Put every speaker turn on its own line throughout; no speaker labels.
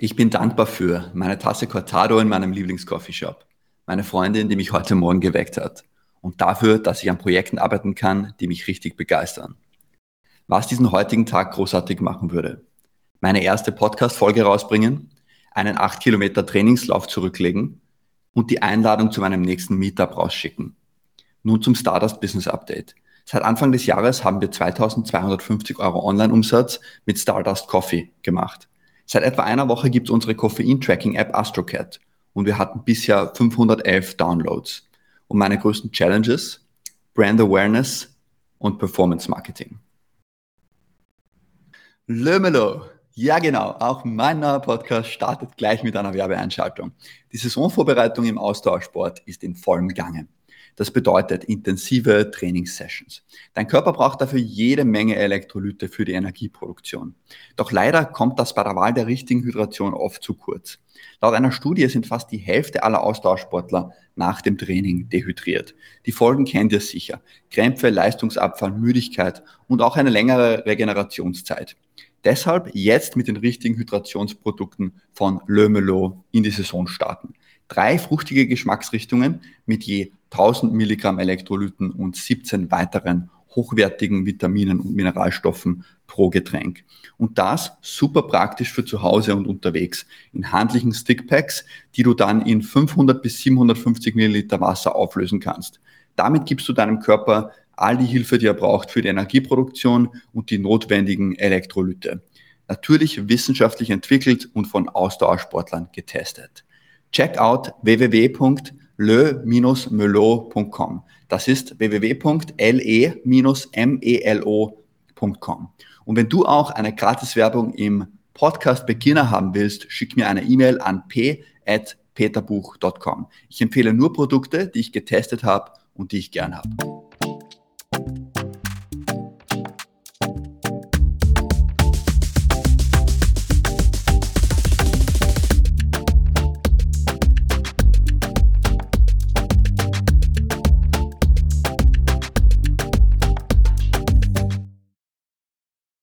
Ich bin dankbar für meine Tasse Cortado in meinem Lieblingscoffeeshop, meine Freundin, die mich heute Morgen geweckt hat und dafür, dass ich an Projekten arbeiten kann, die mich richtig begeistern. Was diesen heutigen Tag großartig machen würde. Meine erste Podcast-Folge rausbringen, einen 8 Kilometer Trainingslauf zurücklegen und die Einladung zu meinem nächsten Meetup rausschicken. Nun zum Stardust Business Update. Seit Anfang des Jahres haben wir 2250 Euro Online-Umsatz mit Stardust Coffee gemacht. Seit etwa einer Woche gibt es unsere Koffein-Tracking-App AstroCat und wir hatten bisher 511 Downloads. Und meine größten Challenges? Brand Awareness und Performance Marketing. Lömelo. Ja, genau. Auch mein neuer Podcast startet gleich mit einer Werbeeinschaltung. Die Saisonvorbereitung im Ausdauersport ist in vollem Gange. Das bedeutet intensive Trainingssessions. Dein Körper braucht dafür jede Menge Elektrolyte für die Energieproduktion. Doch leider kommt das bei der Wahl der richtigen Hydration oft zu kurz. Laut einer Studie sind fast die Hälfte aller Ausdauersportler nach dem Training dehydriert. Die Folgen kennt ihr sicher. Krämpfe, Leistungsabfall, Müdigkeit und auch eine längere Regenerationszeit. Deshalb jetzt mit den richtigen Hydrationsprodukten von Le Melo in die Saison starten. Drei fruchtige Geschmacksrichtungen mit je 1000 Milligramm Elektrolyten und 17 weiteren hochwertigen Vitaminen und Mineralstoffen pro Getränk. Und das super praktisch für zu Hause und unterwegs in handlichen Stickpacks, die du dann in 500 bis 750 Milliliter Wasser auflösen kannst. Damit gibst du deinem Körper all die Hilfe, die er braucht für die Energieproduktion und die notwendigen Elektrolyte. Natürlich wissenschaftlich entwickelt und von Ausdauersportlern getestet. Check out www le-melo.com. Das ist www.le-melo.com. Und wenn du auch eine Gratiswerbung im Podcast Beginner haben willst, schick mir eine E-Mail an p.peterbuch.com. Ich empfehle nur Produkte, die ich getestet habe und die ich gern habe.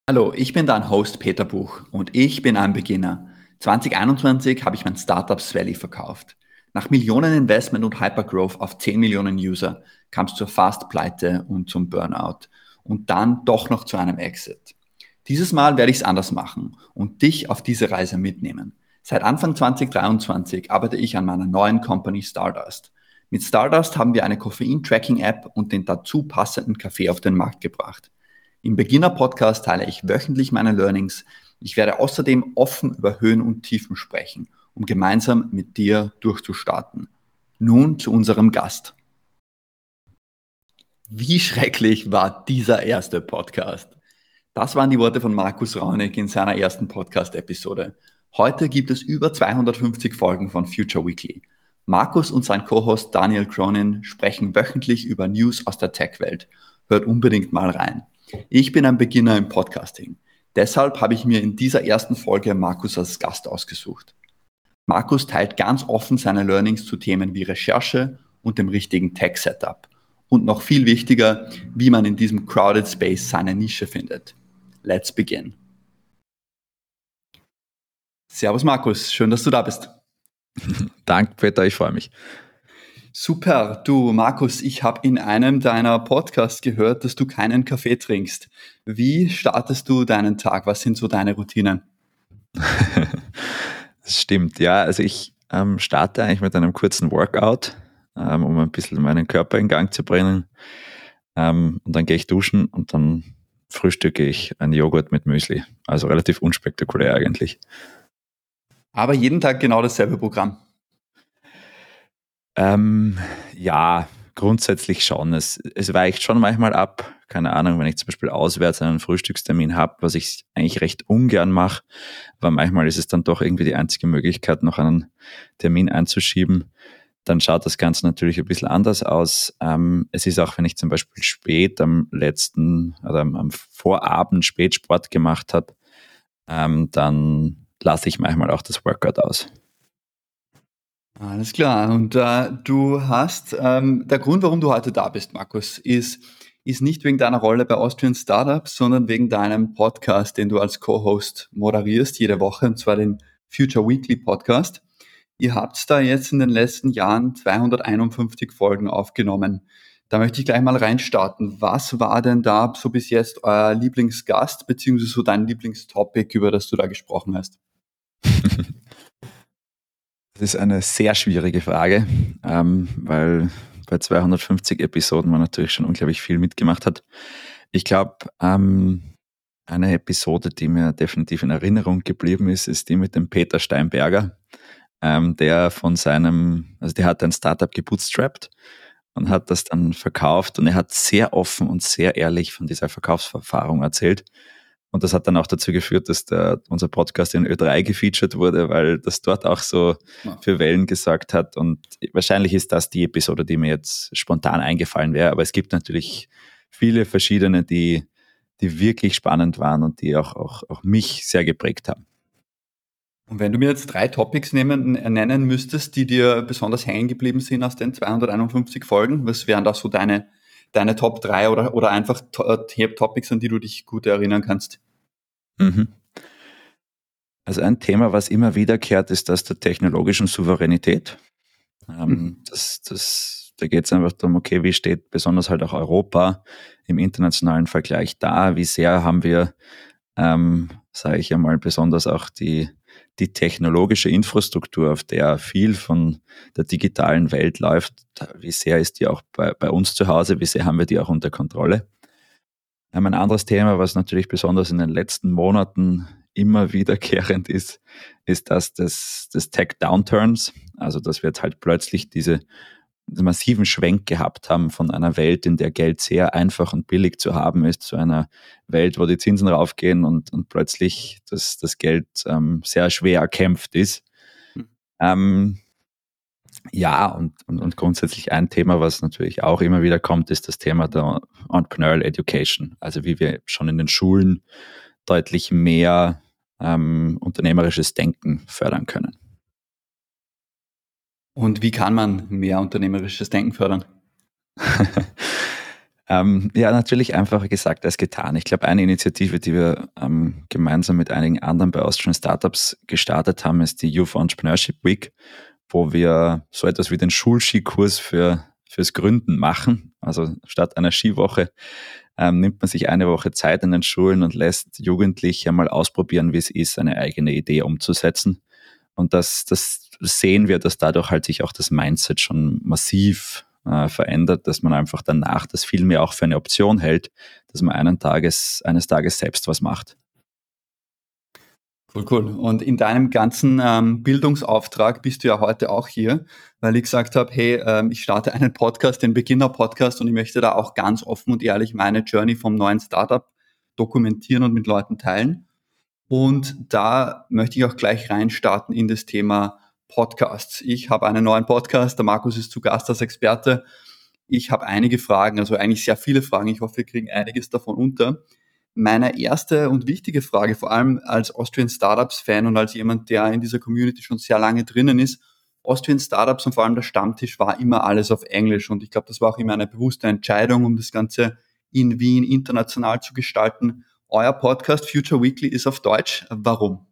Hallo, ich bin dein Host Peter Buch und ich bin ein Beginner. 2021 habe ich mein Startup Swelly verkauft. Nach Millionen Investment und Hypergrowth auf 10 Millionen User kam es zur Fast-Pleite und zum Burnout und dann doch noch zu einem Exit. Dieses Mal werde ich es anders machen und dich auf diese Reise mitnehmen. Seit Anfang 2023 arbeite ich an meiner neuen Company Stardust. Mit Stardust haben wir eine Koffein-Tracking-App und den dazu passenden Kaffee auf den Markt gebracht. Im Beginner-Podcast teile ich wöchentlich meine Learnings. Ich werde außerdem offen über Höhen und Tiefen sprechen, um gemeinsam mit dir durchzustarten. Nun zu unserem Gast. Wie schrecklich war dieser erste Podcast? Das waren die Worte von Markus Raunig in seiner ersten Podcast-Episode. Heute gibt es über 250 Folgen von Future Weekly. Markus und sein Co-Host Daniel Cronin sprechen wöchentlich über News aus der Tech-Welt. Hört unbedingt mal rein. Ich bin ein Beginner im Podcasting. Deshalb habe ich mir in dieser ersten Folge Markus als Gast ausgesucht. Markus teilt ganz offen seine Learnings zu Themen wie Recherche und dem richtigen Tech-Setup. Und noch viel wichtiger, wie man in diesem crowded Space seine Nische findet. Let's begin. Servus Markus, schön, dass du da bist.
Danke, Peter, ich freue mich.
Super, du Markus, ich habe in einem deiner Podcasts gehört, dass du keinen Kaffee trinkst. Wie startest du deinen Tag? Was sind so deine Routinen?
das stimmt, ja. Also ich ähm, starte eigentlich mit einem kurzen Workout, ähm, um ein bisschen meinen Körper in Gang zu bringen. Ähm, und dann gehe ich duschen und dann frühstücke ich einen Joghurt mit Müsli. Also relativ unspektakulär eigentlich.
Aber jeden Tag genau dasselbe Programm.
Ähm, ja, grundsätzlich schon. Es, es weicht schon manchmal ab. Keine Ahnung, wenn ich zum Beispiel auswärts einen Frühstückstermin habe, was ich eigentlich recht ungern mache, aber manchmal ist es dann doch irgendwie die einzige Möglichkeit, noch einen Termin einzuschieben. Dann schaut das Ganze natürlich ein bisschen anders aus. Ähm, es ist auch, wenn ich zum Beispiel spät am letzten oder am, am Vorabend spät Sport gemacht habe, ähm, dann lasse ich manchmal auch das Workout aus.
Alles klar. Und äh, du hast, ähm, der Grund, warum du heute da bist, Markus, ist, ist nicht wegen deiner Rolle bei Austrian Startups, sondern wegen deinem Podcast, den du als Co-Host moderierst jede Woche, und zwar den Future Weekly Podcast. Ihr habt da jetzt in den letzten Jahren 251 Folgen aufgenommen. Da möchte ich gleich mal reinstarten. Was war denn da so bis jetzt euer Lieblingsgast beziehungsweise so dein Lieblingstopic, über das du da gesprochen hast?
Das ist eine sehr schwierige Frage, ähm, weil bei 250 Episoden man natürlich schon unglaublich viel mitgemacht hat. Ich glaube, ähm, eine Episode, die mir definitiv in Erinnerung geblieben ist, ist die mit dem Peter Steinberger, ähm, der von seinem, also der hat ein Startup gebootstrapped und hat das dann verkauft und er hat sehr offen und sehr ehrlich von dieser Verkaufserfahrung erzählt. Und das hat dann auch dazu geführt, dass der, unser Podcast in Ö3 gefeatured wurde, weil das dort auch so für Wellen gesagt hat. Und wahrscheinlich ist das die Episode, die mir jetzt spontan eingefallen wäre. Aber es gibt natürlich viele verschiedene, die, die wirklich spannend waren und die auch, auch, auch mich sehr geprägt haben.
Und wenn du mir jetzt drei Topics nehmen, nennen müsstest, die dir besonders hängen geblieben sind aus den 251 Folgen, was wären da so deine, deine Top 3 oder, oder einfach äh, Topics, an die du dich gut erinnern kannst? Mhm.
Also ein Thema, was immer wiederkehrt, ist das der technologischen Souveränität. Ähm, mhm. das, das, da geht es einfach darum, okay, wie steht besonders halt auch Europa im internationalen Vergleich da? Wie sehr haben wir, ähm, sage ich einmal, besonders auch die, die technologische Infrastruktur, auf der viel von der digitalen Welt läuft, wie sehr ist die auch bei, bei uns zu Hause? Wie sehr haben wir die auch unter Kontrolle? Ein anderes Thema, was natürlich besonders in den letzten Monaten immer wiederkehrend ist, ist das des, des Tech-Downturns. Also, dass wir jetzt halt plötzlich diese massiven Schwenk gehabt haben von einer Welt, in der Geld sehr einfach und billig zu haben ist, zu einer Welt, wo die Zinsen raufgehen und, und plötzlich das, das Geld ähm, sehr schwer erkämpft ist. Hm. Ähm, ja, und, und, und grundsätzlich ein Thema, was natürlich auch immer wieder kommt, ist das Thema der Entrepreneurial Education. Also wie wir schon in den Schulen deutlich mehr ähm, unternehmerisches Denken fördern können.
Und wie kann man mehr unternehmerisches Denken fördern?
ähm, ja, natürlich einfacher gesagt als getan. Ich glaube, eine Initiative, die wir ähm, gemeinsam mit einigen anderen bei Austrian Startups gestartet haben, ist die Youth Entrepreneurship Week, wo wir so etwas wie den Schulskikurs für, fürs Gründen machen. Also statt einer Skiwoche ähm, nimmt man sich eine Woche Zeit in den Schulen und lässt Jugendliche mal ausprobieren, wie es ist, eine eigene Idee umzusetzen. Und das, das sehen wir, dass dadurch halt sich auch das Mindset schon massiv äh, verändert, dass man einfach danach das viel mehr auch für eine Option hält, dass man einen Tages, eines Tages selbst was macht.
Cool, cool. Und in deinem ganzen ähm, Bildungsauftrag bist du ja heute auch hier, weil ich gesagt habe, hey, ähm, ich starte einen Podcast, den Beginner-Podcast und ich möchte da auch ganz offen und ehrlich meine Journey vom neuen Startup dokumentieren und mit Leuten teilen. Und da möchte ich auch gleich reinstarten in das Thema Podcasts. Ich habe einen neuen Podcast, der Markus ist zu Gast als Experte. Ich habe einige Fragen, also eigentlich sehr viele Fragen. Ich hoffe, wir kriegen einiges davon unter meine erste und wichtige Frage, vor allem als Austrian Startups Fan und als jemand, der in dieser Community schon sehr lange drinnen ist, Austrian Startups und vor allem der Stammtisch war immer alles auf Englisch und ich glaube, das war auch immer eine bewusste Entscheidung, um das Ganze in Wien international zu gestalten. Euer Podcast Future Weekly ist auf Deutsch. Warum?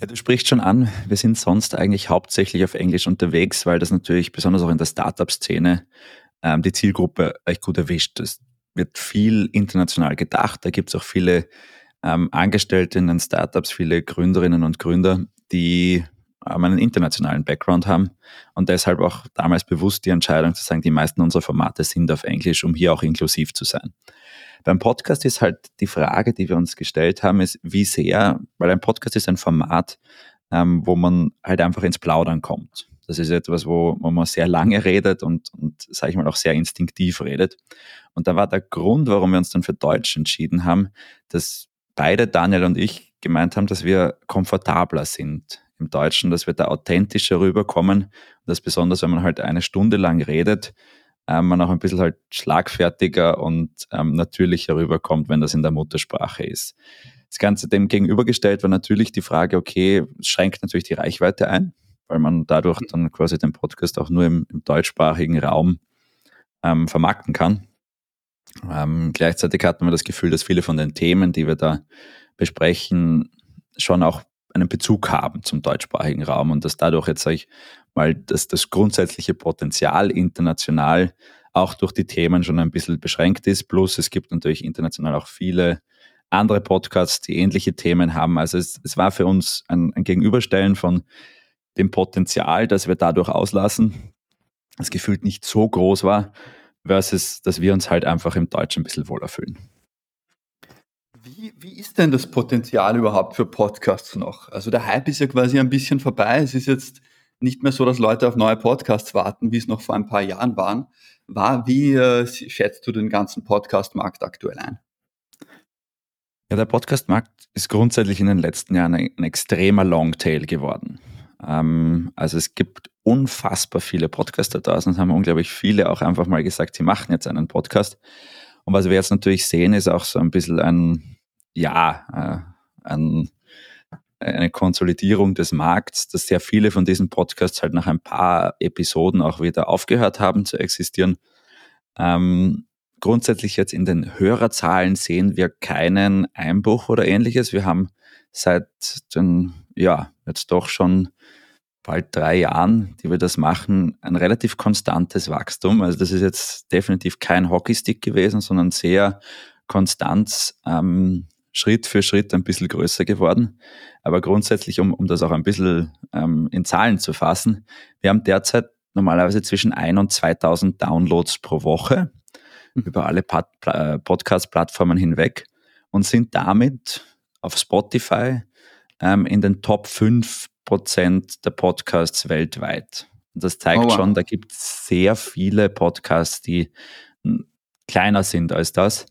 Ja, du sprichst schon an, wir sind sonst eigentlich hauptsächlich auf Englisch unterwegs, weil das natürlich besonders auch in der Startup-Szene ähm, die Zielgruppe echt gut erwischt. Das, wird viel international gedacht. Da gibt es auch viele ähm, Angestellte in den Startups, viele Gründerinnen und Gründer, die ähm, einen internationalen Background haben und deshalb auch damals bewusst die Entscheidung zu sagen, die meisten unserer Formate sind auf Englisch, um hier auch inklusiv zu sein. Beim Podcast ist halt die Frage, die wir uns gestellt haben, ist, wie sehr, weil ein Podcast ist ein Format, ähm, wo man halt einfach ins Plaudern kommt. Das ist etwas, wo, man sehr lange redet und, und sage ich mal, auch sehr instinktiv redet. Und da war der Grund, warum wir uns dann für Deutsch entschieden haben, dass beide, Daniel und ich, gemeint haben, dass wir komfortabler sind im Deutschen, dass wir da authentischer rüberkommen. Und das besonders, wenn man halt eine Stunde lang redet, ähm, man auch ein bisschen halt schlagfertiger und ähm, natürlicher rüberkommt, wenn das in der Muttersprache ist. Das Ganze dem gegenübergestellt war natürlich die Frage, okay, schränkt natürlich die Reichweite ein weil man dadurch dann quasi den Podcast auch nur im, im deutschsprachigen Raum ähm, vermarkten kann. Ähm, gleichzeitig hatten wir das Gefühl, dass viele von den Themen, die wir da besprechen, schon auch einen Bezug haben zum deutschsprachigen Raum und dass dadurch jetzt, sage ich mal, dass das grundsätzliche Potenzial international auch durch die Themen schon ein bisschen beschränkt ist. Plus es gibt natürlich international auch viele andere Podcasts, die ähnliche Themen haben. Also es, es war für uns ein, ein Gegenüberstellen von dem Potenzial, das wir dadurch auslassen, das gefühlt nicht so groß war, versus, dass wir uns halt einfach im Deutschen ein bisschen wohler fühlen.
Wie, wie ist denn das Potenzial überhaupt für Podcasts noch? Also der Hype ist ja quasi ein bisschen vorbei. Es ist jetzt nicht mehr so, dass Leute auf neue Podcasts warten, wie es noch vor ein paar Jahren waren. War, wie äh, schätzt du den ganzen Podcast-Markt aktuell ein?
Ja, der Podcast-Markt ist grundsätzlich in den letzten Jahren ein, ein extremer Longtail geworden. Ähm, also es gibt unfassbar viele Podcaster da und haben unglaublich viele auch einfach mal gesagt, sie machen jetzt einen Podcast. Und was wir jetzt natürlich sehen, ist auch so ein bisschen ein, ja, äh, ein, eine Konsolidierung des Markts, dass sehr viele von diesen Podcasts halt nach ein paar Episoden auch wieder aufgehört haben zu existieren. Ähm, grundsätzlich jetzt in den Hörerzahlen sehen wir keinen Einbruch oder ähnliches. Wir haben seit den, ja, jetzt doch schon bald drei Jahren, die wir das machen, ein relativ konstantes Wachstum. Also das ist jetzt definitiv kein Hockeystick gewesen, sondern sehr konstant ähm, Schritt für Schritt ein bisschen größer geworden. Aber grundsätzlich, um, um das auch ein bisschen ähm, in Zahlen zu fassen, wir haben derzeit normalerweise zwischen 1 und 2000 Downloads pro Woche mhm. über alle Podcast-Plattformen hinweg und sind damit auf Spotify ähm, in den Top 5 Prozent der Podcasts weltweit. Und das zeigt oh, wow. schon, da gibt es sehr viele Podcasts, die kleiner sind als das.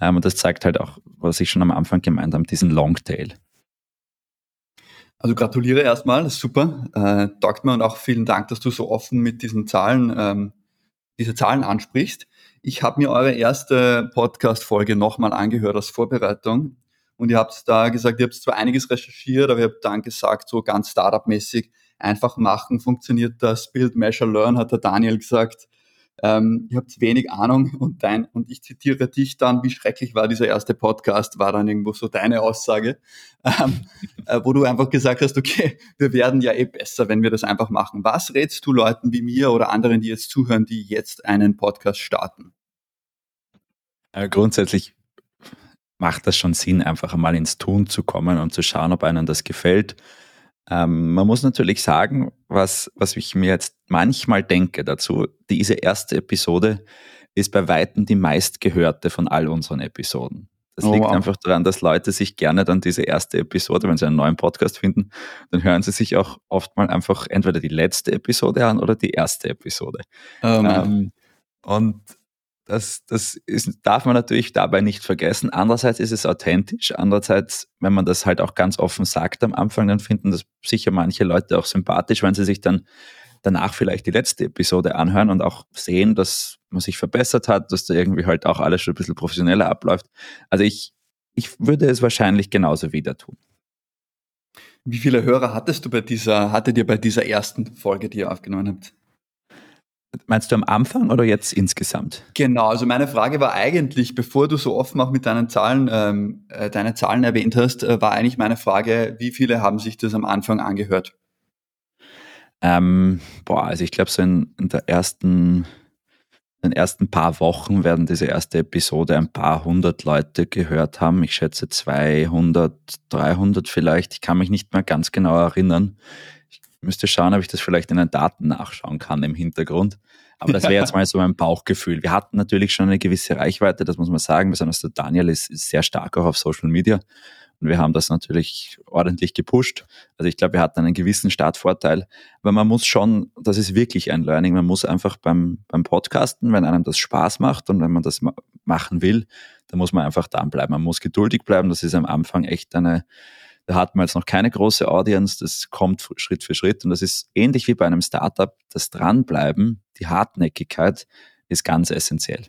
Ähm, und das zeigt halt auch, was ich schon am Anfang gemeint habe, diesen Longtail.
Also gratuliere erstmal, das ist super. Äh, taugt mir und auch vielen Dank, dass du so offen mit diesen Zahlen, ähm, diese Zahlen ansprichst. Ich habe mir eure erste Podcast-Folge nochmal angehört als Vorbereitung und ihr habt da gesagt, ihr habt zwar einiges recherchiert, aber ihr habt dann gesagt, so ganz Startup-mäßig einfach machen, funktioniert das Build, Measure, Learn, hat der Daniel gesagt. Ähm, ihr habt wenig Ahnung und dein, und ich zitiere dich dann, wie schrecklich war dieser erste Podcast, war dann irgendwo so deine Aussage, ähm, äh, wo du einfach gesagt hast, okay, wir werden ja eh besser, wenn wir das einfach machen. Was rätst du Leuten wie mir oder anderen, die jetzt zuhören, die jetzt einen Podcast starten?
Äh, grundsätzlich macht das schon Sinn, einfach einmal ins Tun zu kommen und zu schauen, ob einem das gefällt. Ähm, man muss natürlich sagen, was, was ich mir jetzt manchmal denke dazu, diese erste Episode ist bei Weitem die meistgehörte von all unseren Episoden. Das oh, liegt wow. einfach daran, dass Leute sich gerne dann diese erste Episode, wenn sie einen neuen Podcast finden, dann hören sie sich auch oft mal einfach entweder die letzte Episode an oder die erste Episode. Oh, ähm, und das, das ist, darf man natürlich dabei nicht vergessen. Andererseits ist es authentisch. Andererseits, wenn man das halt auch ganz offen sagt am Anfang, dann finden das sicher manche Leute auch sympathisch, wenn sie sich dann danach vielleicht die letzte Episode anhören und auch sehen, dass man sich verbessert hat, dass da irgendwie halt auch alles schon ein bisschen professioneller abläuft. Also ich, ich würde es wahrscheinlich genauso wieder tun.
Wie viele Hörer hattest du bei dieser, hattet ihr bei dieser ersten Folge, die ihr aufgenommen habt?
Meinst du am Anfang oder jetzt insgesamt?
Genau, also meine Frage war eigentlich, bevor du so offen auch mit deinen Zahlen, ähm, äh, deine Zahlen erwähnt hast, äh, war eigentlich meine Frage, wie viele haben sich das am Anfang angehört?
Ähm, boah, also ich glaube, so in, in, der ersten, in den ersten paar Wochen werden diese erste Episode ein paar hundert Leute gehört haben. Ich schätze 200, 300 vielleicht. Ich kann mich nicht mehr ganz genau erinnern müsste schauen, ob ich das vielleicht in den Daten nachschauen kann im Hintergrund. Aber das wäre jetzt mal so mein Bauchgefühl. Wir hatten natürlich schon eine gewisse Reichweite, das muss man sagen. Besonders der Daniel ist, ist sehr stark auch auf Social Media. Und wir haben das natürlich ordentlich gepusht. Also ich glaube, wir hatten einen gewissen Startvorteil. Aber man muss schon, das ist wirklich ein Learning, man muss einfach beim, beim Podcasten, wenn einem das Spaß macht und wenn man das ma machen will, dann muss man einfach dranbleiben. Man muss geduldig bleiben. Das ist am Anfang echt eine, da hat man jetzt noch keine große Audience, das kommt Schritt für Schritt und das ist ähnlich wie bei einem Startup. Das Dranbleiben, die Hartnäckigkeit ist ganz essentiell.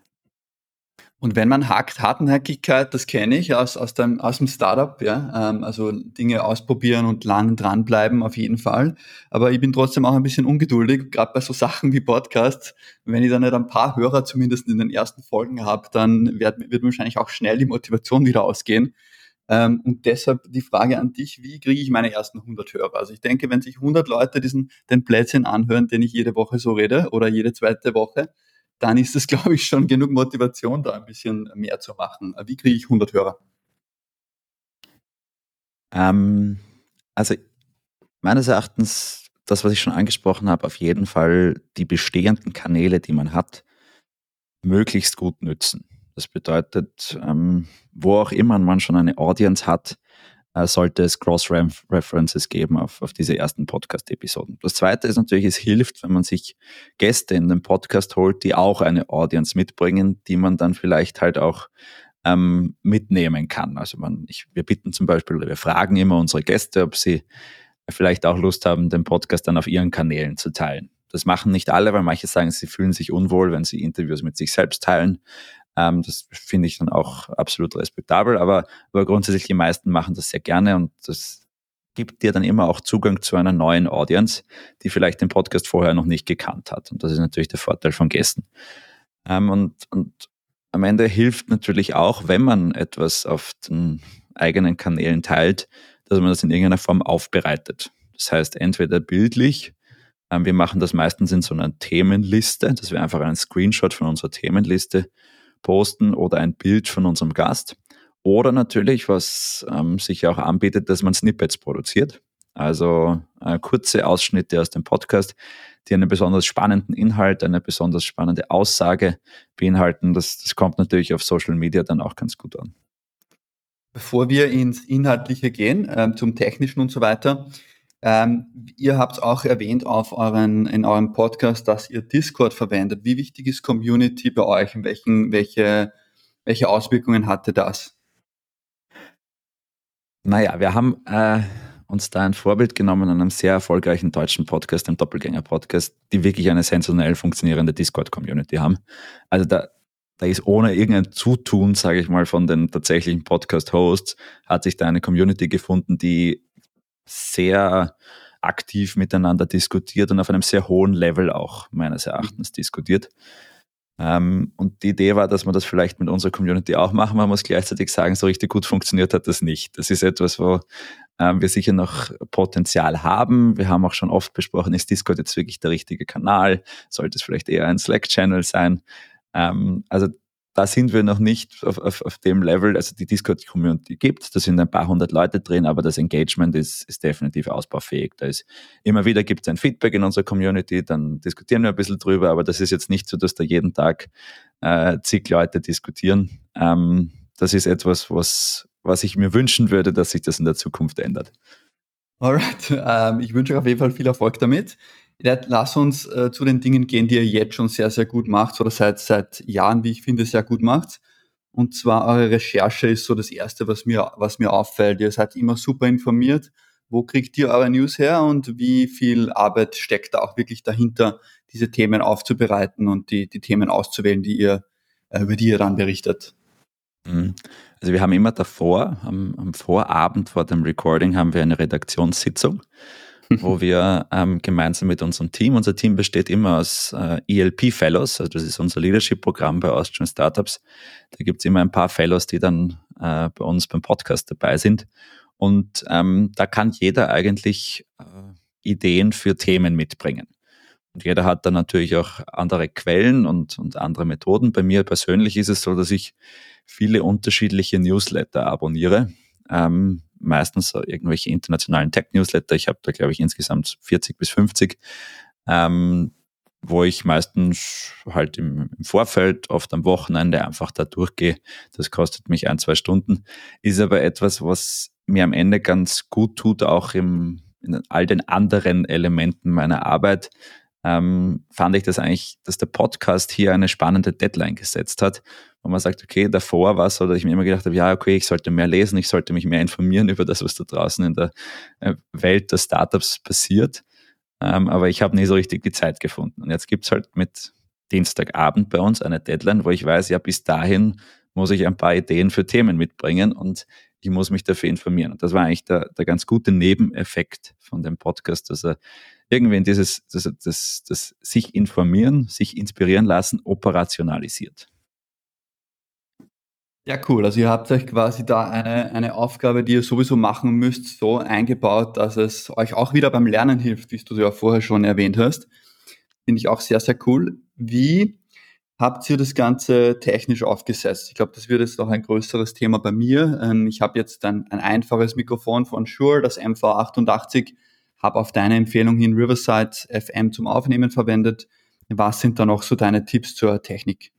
Und wenn man hakt, Hartnäckigkeit, das kenne ich aus, aus, dem, aus dem Startup, ja, ähm, also Dinge ausprobieren und lang dranbleiben auf jeden Fall. Aber ich bin trotzdem auch ein bisschen ungeduldig, gerade bei so Sachen wie Podcasts. Wenn ich dann nicht ein paar Hörer zumindest in den ersten Folgen habe, dann wird, wird wahrscheinlich auch schnell die Motivation wieder ausgehen. Ähm, und deshalb die Frage an dich, wie kriege ich meine ersten 100 Hörer? Also ich denke, wenn sich 100 Leute diesen, den Plätzchen anhören, den ich jede Woche so rede oder jede zweite Woche, dann ist es, glaube ich, schon genug Motivation, da ein bisschen mehr zu machen. Wie kriege ich 100 Hörer?
Ähm, also meines Erachtens, das, was ich schon angesprochen habe, auf jeden Fall die bestehenden Kanäle, die man hat, möglichst gut nützen. Das bedeutet, ähm, wo auch immer man schon eine Audience hat, äh, sollte es Cross-References geben auf, auf diese ersten Podcast-Episoden. Das zweite ist natürlich, es hilft, wenn man sich Gäste in den Podcast holt, die auch eine Audience mitbringen, die man dann vielleicht halt auch ähm, mitnehmen kann. Also man, ich, wir bitten zum Beispiel, oder wir fragen immer unsere Gäste, ob sie vielleicht auch Lust haben, den Podcast dann auf ihren Kanälen zu teilen. Das machen nicht alle, weil manche sagen, sie fühlen sich unwohl, wenn sie Interviews mit sich selbst teilen. Ähm, das finde ich dann auch absolut respektabel, aber, aber grundsätzlich die meisten machen das sehr gerne und das gibt dir dann immer auch Zugang zu einer neuen Audience, die vielleicht den Podcast vorher noch nicht gekannt hat. Und das ist natürlich der Vorteil von Gästen. Ähm, und, und am Ende hilft natürlich auch, wenn man etwas auf den eigenen Kanälen teilt, dass man das in irgendeiner Form aufbereitet. Das heißt, entweder bildlich, ähm, wir machen das meistens in so einer Themenliste, dass wir einfach einen Screenshot von unserer Themenliste posten oder ein Bild von unserem Gast. Oder natürlich, was ähm, sich auch anbietet, dass man Snippets produziert. Also äh, kurze Ausschnitte aus dem Podcast, die einen besonders spannenden Inhalt, eine besonders spannende Aussage beinhalten. Das, das kommt natürlich auf Social Media dann auch ganz gut an.
Bevor wir ins Inhaltliche gehen, äh, zum Technischen und so weiter, ähm, ihr habt auch erwähnt auf euren, in eurem Podcast, dass ihr Discord verwendet. Wie wichtig ist Community bei euch und welchen, welche, welche Auswirkungen hatte das?
Naja, wir haben äh, uns da ein Vorbild genommen an einem sehr erfolgreichen deutschen Podcast, dem Doppelgänger-Podcast, die wirklich eine sensationell funktionierende Discord-Community haben. Also da, da ist ohne irgendein Zutun, sage ich mal, von den tatsächlichen Podcast-Hosts, hat sich da eine Community gefunden, die sehr aktiv miteinander diskutiert und auf einem sehr hohen Level auch meines Erachtens diskutiert. Ähm, und die Idee war, dass wir das vielleicht mit unserer Community auch machen. Man muss gleichzeitig sagen, so richtig gut funktioniert hat das nicht. Das ist etwas, wo ähm, wir sicher noch Potenzial haben. Wir haben auch schon oft besprochen, ist Discord jetzt wirklich der richtige Kanal? Sollte es vielleicht eher ein Slack-Channel sein? Ähm, also da sind wir noch nicht auf, auf, auf dem Level. Also die Discord-Community gibt, da sind ein paar hundert Leute drin, aber das Engagement ist, ist definitiv ausbaufähig. Da ist immer wieder gibt es ein Feedback in unserer Community, dann diskutieren wir ein bisschen drüber, aber das ist jetzt nicht so, dass da jeden Tag äh, zig Leute diskutieren. Ähm, das ist etwas, was, was ich mir wünschen würde, dass sich das in der Zukunft ändert.
Alright, ähm, ich wünsche euch auf jeden Fall viel Erfolg damit. Lass uns äh, zu den Dingen gehen, die ihr jetzt schon sehr, sehr gut macht oder seit, seit Jahren, wie ich finde, sehr gut macht. Und zwar eure Recherche ist so das Erste, was mir, was mir auffällt. Ihr seid immer super informiert. Wo kriegt ihr eure News her und wie viel Arbeit steckt da auch wirklich dahinter, diese Themen aufzubereiten und die, die Themen auszuwählen, die ihr, äh, über die ihr dann berichtet?
Mhm. Also wir haben immer davor, am, am Vorabend vor dem Recording, haben wir eine Redaktionssitzung wo wir ähm, gemeinsam mit unserem Team, unser Team besteht immer aus äh, ELP-Fellows, also das ist unser Leadership-Programm bei Austrian Startups. Da gibt es immer ein paar Fellows, die dann äh, bei uns beim Podcast dabei sind. Und ähm, da kann jeder eigentlich äh, Ideen für Themen mitbringen. Und jeder hat dann natürlich auch andere Quellen und, und andere Methoden. Bei mir persönlich ist es so, dass ich viele unterschiedliche Newsletter abonniere. Ähm, meistens irgendwelche internationalen Tech-Newsletter. Ich habe da, glaube ich, insgesamt 40 bis 50, ähm, wo ich meistens halt im, im, Vorfeld, oft am Wochenende einfach da durchgehe. Das kostet mich ein, zwei Stunden. Ist aber etwas, was mir am Ende ganz gut tut, auch im, in all den anderen Elementen meiner Arbeit, ähm, fand ich das eigentlich, dass der Podcast hier eine spannende Deadline gesetzt hat, wo man sagt, okay, davor war es so, dass ich mir immer gedacht habe, ja, okay, ich sollte mehr lesen, ich sollte mich mehr informieren über das, was da draußen in der äh, Welt der Startups passiert. Ähm, aber ich habe nie so richtig die Zeit gefunden. Und jetzt gibt's halt mit Dienstagabend bei uns eine Deadline, wo ich weiß, ja, bis dahin muss ich ein paar Ideen für Themen mitbringen und ich muss mich dafür informieren. Und das war eigentlich der, der ganz gute Nebeneffekt von dem Podcast, dass er irgendwie in dieses, das, das, das sich informieren, sich inspirieren lassen, operationalisiert.
Ja, cool. Also ihr habt euch quasi da eine, eine Aufgabe, die ihr sowieso machen müsst, so eingebaut, dass es euch auch wieder beim Lernen hilft, wie du ja vorher schon erwähnt hast. Finde ich auch sehr, sehr cool. Wie habt ihr das Ganze technisch aufgesetzt? Ich glaube, das wird jetzt noch ein größeres Thema bei mir. Ähm, ich habe jetzt ein, ein einfaches Mikrofon von Shure, das MV88, habe auf deine Empfehlung hin Riverside FM zum Aufnehmen verwendet. Was sind da noch so deine Tipps zur Technik?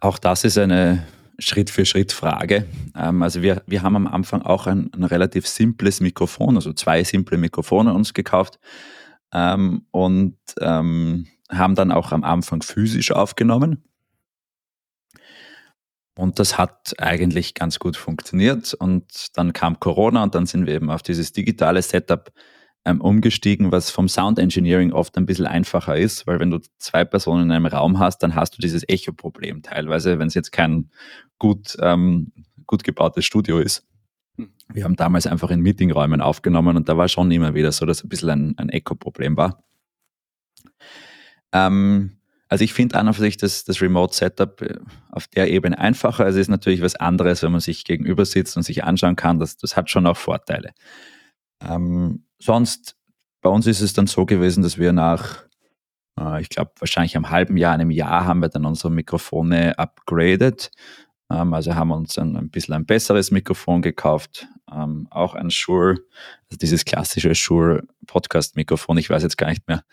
Auch das ist eine Schritt-für-Schritt-Frage. Ähm, also wir, wir haben am Anfang auch ein, ein, relativ simples Mikrofon, also zwei simple Mikrofone uns gekauft ähm, und ähm, haben dann auch am Anfang physisch aufgenommen. Und das hat eigentlich ganz gut funktioniert. Und dann kam Corona und dann sind wir eben auf dieses digitale Setup ähm, umgestiegen, was vom Sound Engineering oft ein bisschen einfacher ist, weil wenn du zwei Personen in einem Raum hast, dann hast du dieses Echo-Problem teilweise, wenn es jetzt kein gut, ähm, gut gebautes Studio ist. Hm. Wir haben damals einfach in Meetingräumen aufgenommen und da war schon immer wieder so, dass ein bisschen ein, ein Echo-Problem war. Ähm, also ich finde an und für sich das, das Remote-Setup äh, auf der Ebene einfacher. Also es ist natürlich was anderes, wenn man sich gegenüber sitzt und sich anschauen kann. Das, das hat schon auch Vorteile. Ähm, sonst, bei uns ist es dann so gewesen, dass wir nach, äh, ich glaube, wahrscheinlich einem halben Jahr, einem Jahr haben wir dann unsere Mikrofone upgraded. Ähm, also haben wir uns ein, ein bisschen ein besseres Mikrofon gekauft, ähm, auch ein Shure, also dieses klassische Shure Podcast-Mikrofon. Ich weiß jetzt gar nicht mehr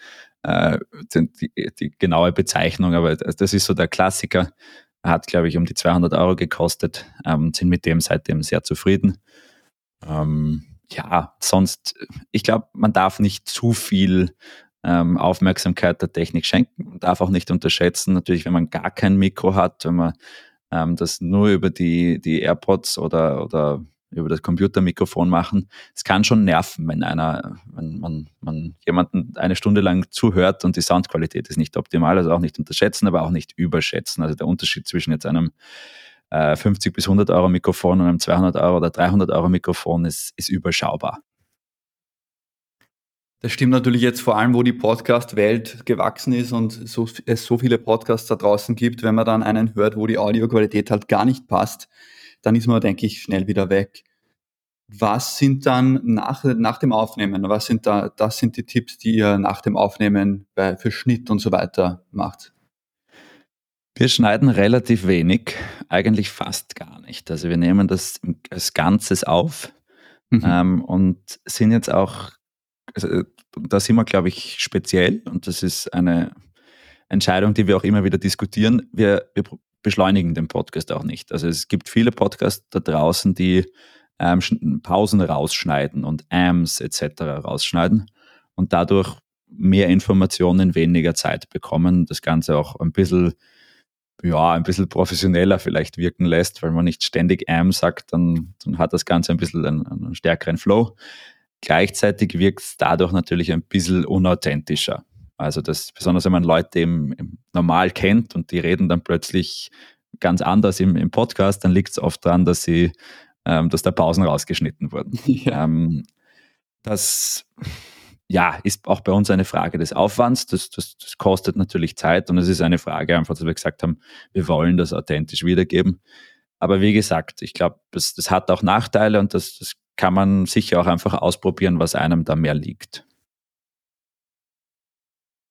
äh, die, die, genaue Bezeichnung, aber das ist so der Klassiker. Hat, glaube ich, um die 200 Euro gekostet, ähm, sind mit dem seitdem sehr zufrieden. Ähm, ja, sonst, ich glaube, man darf nicht zu viel ähm, Aufmerksamkeit der Technik schenken. Man darf auch nicht unterschätzen, natürlich, wenn man gar kein Mikro hat, wenn man ähm, das nur über die, die AirPods oder, oder über das Computermikrofon machen. Es kann schon nerven, wenn einer, wenn man, man jemanden eine Stunde lang zuhört und die Soundqualität ist nicht optimal, also auch nicht unterschätzen, aber auch nicht überschätzen. Also der Unterschied zwischen jetzt einem 50 äh, bis 100 Euro Mikrofon und einem 200 Euro oder 300 Euro Mikrofon ist, ist überschaubar.
Das stimmt natürlich jetzt vor allem, wo die Podcast-Welt gewachsen ist und so, es so viele Podcasts da draußen gibt, wenn man dann einen hört, wo die Audioqualität halt gar nicht passt, dann ist man, denke ich, schnell wieder weg. Was sind dann nach, nach dem Aufnehmen, was sind da, das sind die Tipps, die ihr nach dem Aufnehmen bei, für Schnitt und so weiter macht?
Wir schneiden relativ wenig, eigentlich fast gar nicht. Also wir nehmen das als Ganzes auf mhm. ähm, und sind jetzt auch, also da sind wir, glaube ich, speziell und das ist eine Entscheidung, die wir auch immer wieder diskutieren. Wir, wir beschleunigen den Podcast auch nicht. Also es gibt viele Podcasts da draußen, die ähm, Pausen rausschneiden und Ams etc. rausschneiden und dadurch mehr Informationen, weniger Zeit bekommen, das Ganze auch ein bisschen ja, ein bisschen professioneller vielleicht wirken lässt, weil man nicht ständig AM sagt, dann, dann hat das Ganze ein bisschen einen, einen stärkeren Flow. Gleichzeitig wirkt es dadurch natürlich ein bisschen unauthentischer. Also das, besonders wenn man Leute im normal kennt und die reden dann plötzlich ganz anders im, im Podcast, dann liegt es oft daran, dass sie, ähm, dass da Pausen rausgeschnitten wurden. Ja. Ähm, das ja, ist auch bei uns eine Frage des Aufwands. Das, das, das kostet natürlich Zeit und es ist eine Frage einfach, dass wir gesagt haben, wir wollen das authentisch wiedergeben. Aber wie gesagt, ich glaube, das, das hat auch Nachteile und das, das kann man sicher auch einfach ausprobieren, was einem da mehr liegt.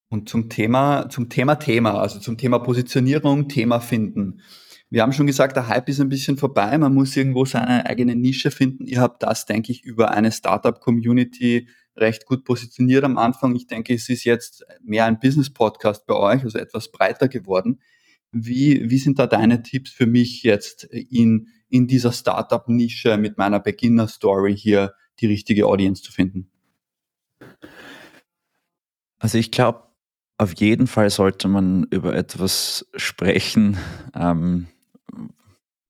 Und zum Thema, zum Thema Thema, also zum Thema Positionierung, Thema finden. Wir haben schon gesagt, der Hype ist ein bisschen vorbei. Man muss irgendwo seine eigene Nische finden. Ihr habt das, denke ich, über eine Startup-Community recht gut positioniert am Anfang. Ich denke, es ist jetzt mehr ein Business-Podcast bei euch, also etwas breiter geworden. Wie, wie sind da deine Tipps für mich jetzt in, in dieser Startup-Nische mit meiner Beginner-Story hier die richtige Audience zu finden?
Also ich glaube, auf jeden Fall sollte man über etwas sprechen, ähm,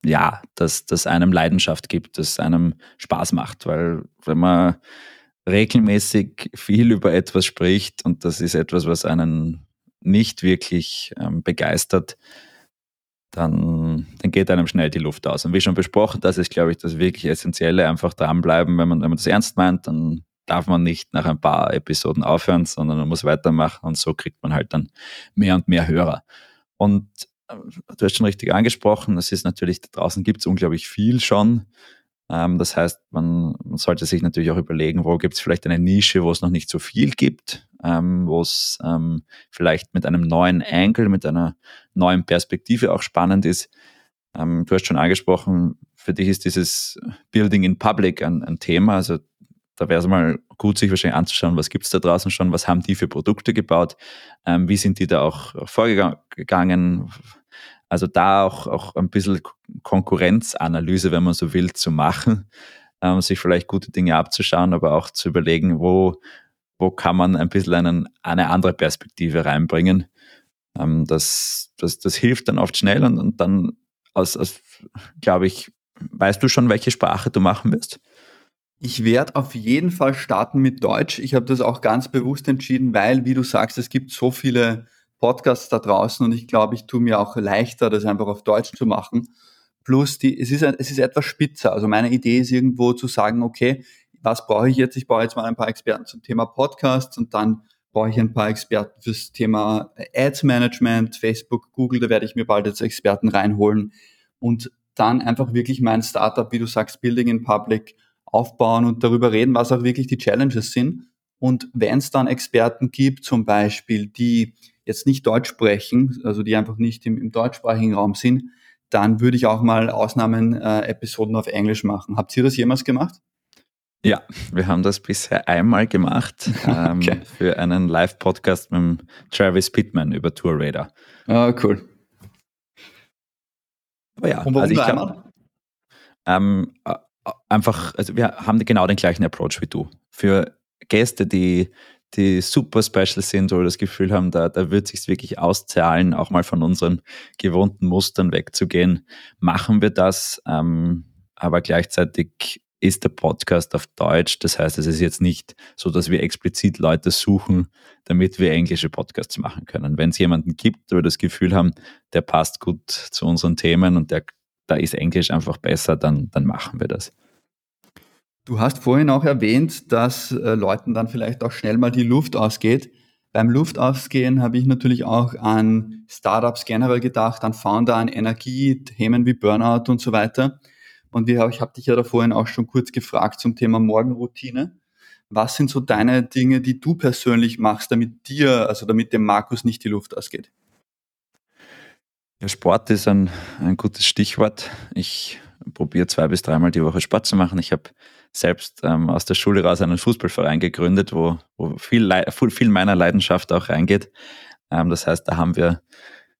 ja, dass das einem Leidenschaft gibt, das einem Spaß macht, weil wenn man regelmäßig viel über etwas spricht und das ist etwas, was einen nicht wirklich ähm, begeistert, dann, dann geht einem schnell die Luft aus. Und wie schon besprochen, das ist, glaube ich, das wirklich Essentielle, einfach dranbleiben. Wenn man, wenn man das ernst meint, dann darf man nicht nach ein paar Episoden aufhören, sondern man muss weitermachen und so kriegt man halt dann mehr und mehr Hörer. Und du hast schon richtig angesprochen, das ist natürlich, da draußen gibt es unglaublich viel schon. Ähm, das heißt, man, man, sollte sich natürlich auch überlegen, wo gibt es vielleicht eine Nische, wo es noch nicht so viel gibt, ähm, wo es ähm, vielleicht mit einem neuen Angle, mit einer neuen Perspektive auch spannend ist. Ähm, du hast schon angesprochen, für dich ist dieses Building in Public ein, ein Thema. Also da wäre es mal gut, sich wahrscheinlich anzuschauen, was gibt es da draußen schon, was haben die für Produkte gebaut, ähm, wie sind die da auch vorgegangen. Also da auch, auch ein bisschen Konkurrenzanalyse, wenn man so will, zu machen, ähm, sich vielleicht gute Dinge abzuschauen, aber auch zu überlegen, wo, wo kann man ein bisschen einen, eine andere Perspektive reinbringen. Ähm, das, das, das hilft dann oft schnell und, und dann, aus, aus glaube ich, weißt du schon, welche Sprache du machen wirst?
Ich werde auf jeden Fall starten mit Deutsch. Ich habe das auch ganz bewusst entschieden, weil, wie du sagst, es gibt so viele Podcasts da draußen und ich glaube, ich tue mir auch leichter, das einfach auf Deutsch zu machen. Plus, die, es, ist, es ist etwas spitzer. Also meine Idee ist irgendwo zu sagen, okay, was brauche ich jetzt? Ich brauche jetzt mal ein paar Experten zum Thema Podcasts und dann brauche ich ein paar Experten fürs Thema Ads Management, Facebook, Google, da werde ich mir bald jetzt Experten reinholen und dann einfach wirklich mein Startup, wie du sagst, Building in Public aufbauen und darüber reden, was auch wirklich die Challenges sind. Und wenn es dann Experten gibt, zum Beispiel, die jetzt nicht Deutsch sprechen, also die einfach nicht im, im deutschsprachigen Raum sind, dann würde ich auch mal Ausnahmen-Episoden äh, auf Englisch machen. Habt ihr das jemals gemacht?
Ja, wir haben das bisher einmal gemacht ähm, okay. für einen Live-Podcast mit Travis Pittman über Tour Radar.
Ah, cool.
Aber ja, also ich glaub, ähm, einfach, also wir haben genau den gleichen Approach wie du. Für Gäste, die, die super special sind oder das Gefühl haben, da, da wird sich wirklich auszahlen, auch mal von unseren gewohnten Mustern wegzugehen, machen wir das. Ähm, aber gleichzeitig ist der Podcast auf Deutsch. Das heißt, es ist jetzt nicht so, dass wir explizit Leute suchen, damit wir englische Podcasts machen können. Wenn es jemanden gibt, wo wir das Gefühl haben, der passt gut zu unseren Themen und der da ist Englisch einfach besser, dann, dann machen wir das.
Du hast vorhin auch erwähnt, dass äh, Leuten dann vielleicht auch schnell mal die Luft ausgeht. Beim Luftausgehen habe ich natürlich auch an Startups generell gedacht, an Founder, an Energie, Themen wie Burnout und so weiter. Und ich habe dich ja da vorhin auch schon kurz gefragt zum Thema Morgenroutine. Was sind so deine Dinge, die du persönlich machst, damit dir, also damit dem Markus nicht die Luft ausgeht?
Ja, Sport ist ein, ein gutes Stichwort. Ich probiere zwei bis dreimal die Woche Sport zu machen. Ich habe selbst ähm, aus der Schule raus einen Fußballverein gegründet, wo, wo viel, viel meiner Leidenschaft auch reingeht. Ähm, das heißt, da haben wir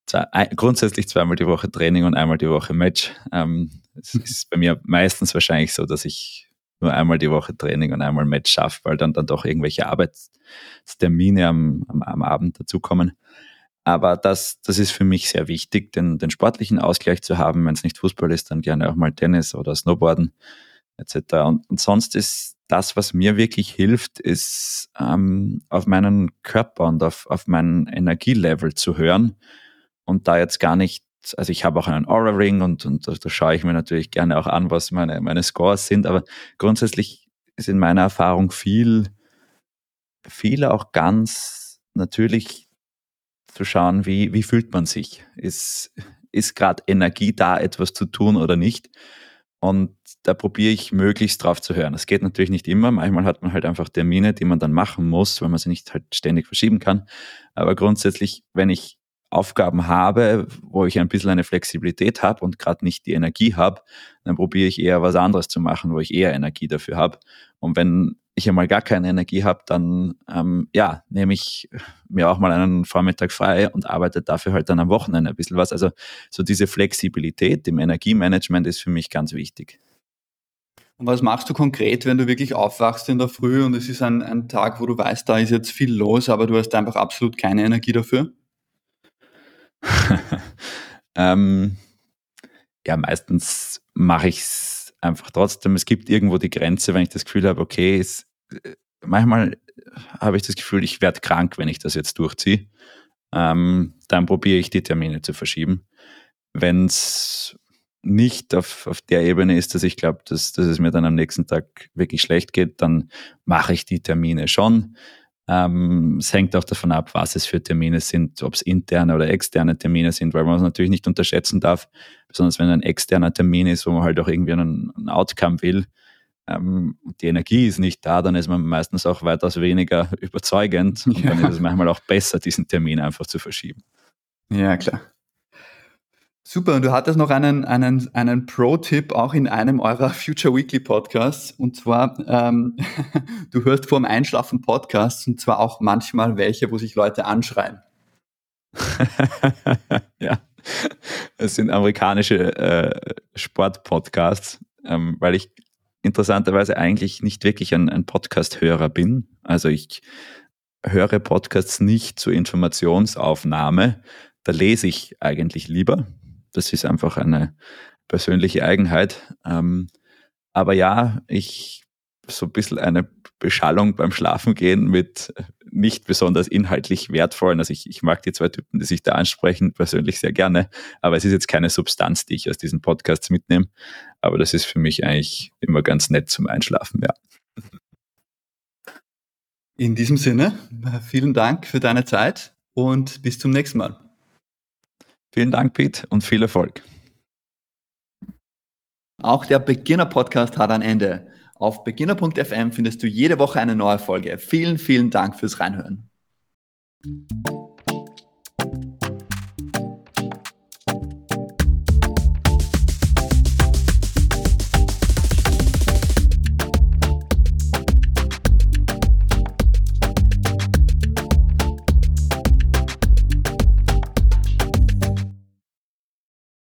zwei, grundsätzlich zweimal die Woche Training und einmal die Woche Match. Ähm, es ist bei mir meistens wahrscheinlich so, dass ich nur einmal die Woche Training und einmal Match schaffe, weil dann, dann doch irgendwelche Arbeitstermine am, am, am Abend dazukommen. Aber das, das ist für mich sehr wichtig, den, den sportlichen Ausgleich zu haben. Wenn es nicht Fußball ist, dann gerne auch mal Tennis oder Snowboarden etc. Und, und sonst ist das, was mir wirklich hilft, ist ähm, auf meinen Körper und auf, auf mein Energielevel zu hören und da jetzt gar nicht, also ich habe auch einen Aura-Ring und, und da, da schaue ich mir natürlich gerne auch an, was meine, meine Scores sind, aber grundsätzlich ist in meiner Erfahrung viel, viel auch ganz natürlich zu schauen, wie, wie fühlt man sich? Ist, ist gerade Energie da, etwas zu tun oder nicht? Und da probiere ich möglichst drauf zu hören. Es geht natürlich nicht immer. Manchmal hat man halt einfach Termine, die man dann machen muss, weil man sie nicht halt ständig verschieben kann. Aber grundsätzlich, wenn ich Aufgaben habe, wo ich ein bisschen eine Flexibilität habe und gerade nicht die Energie habe, dann probiere ich eher was anderes zu machen, wo ich eher Energie dafür habe. Und wenn ich einmal gar keine Energie habe, dann ähm, ja, nehme ich mir auch mal einen Vormittag frei und arbeite dafür halt dann am Wochenende ein bisschen was. Also so diese Flexibilität im Energiemanagement ist für mich ganz wichtig.
Und was machst du konkret, wenn du wirklich aufwachst in der Früh und es ist ein, ein Tag, wo du weißt, da ist jetzt viel los, aber du hast einfach absolut keine Energie dafür?
ähm, ja, meistens mache ich es einfach trotzdem, es gibt irgendwo die Grenze, wenn ich das Gefühl habe, okay, es, äh, manchmal habe ich das Gefühl, ich werde krank, wenn ich das jetzt durchziehe. Ähm, dann probiere ich die Termine zu verschieben. Wenn es nicht auf, auf der Ebene ist, dass ich glaube, dass, dass es mir dann am nächsten Tag wirklich schlecht geht, dann mache ich die Termine schon. Ähm, es hängt auch davon ab, was es für Termine sind, ob es interne oder externe Termine sind, weil man es natürlich nicht unterschätzen darf, besonders wenn ein externer Termin ist, wo man halt auch irgendwie einen, einen Outcome will. Ähm, die Energie ist nicht da, dann ist man meistens auch weitaus weniger überzeugend und ja. dann ist es manchmal auch besser, diesen Termin einfach zu verschieben.
Ja, klar. Super, und du hattest noch einen, einen, einen Pro-Tipp auch in einem eurer Future Weekly Podcasts. Und zwar, ähm, du hörst vor dem Einschlafen Podcasts und zwar auch manchmal welche, wo sich Leute anschreien.
ja, es sind amerikanische äh, Sportpodcasts, ähm, weil ich interessanterweise eigentlich nicht wirklich ein, ein Podcast-Hörer bin. Also ich höre Podcasts nicht zur Informationsaufnahme. Da lese ich eigentlich lieber. Das ist einfach eine persönliche Eigenheit. Ähm, aber ja, ich so ein bisschen eine Beschallung beim Schlafengehen mit nicht besonders inhaltlich wertvollen. Also ich, ich mag die zwei Typen, die sich da ansprechen, persönlich sehr gerne. Aber es ist jetzt keine Substanz, die ich aus diesen Podcasts mitnehme. Aber das ist für mich eigentlich immer ganz nett zum Einschlafen, ja.
In diesem Sinne, vielen Dank für deine Zeit und bis zum nächsten Mal.
Vielen Dank, Pete, und viel Erfolg.
Auch der Beginner-Podcast hat ein Ende. Auf beginner.fm findest du jede Woche eine neue Folge. Vielen, vielen Dank fürs Reinhören.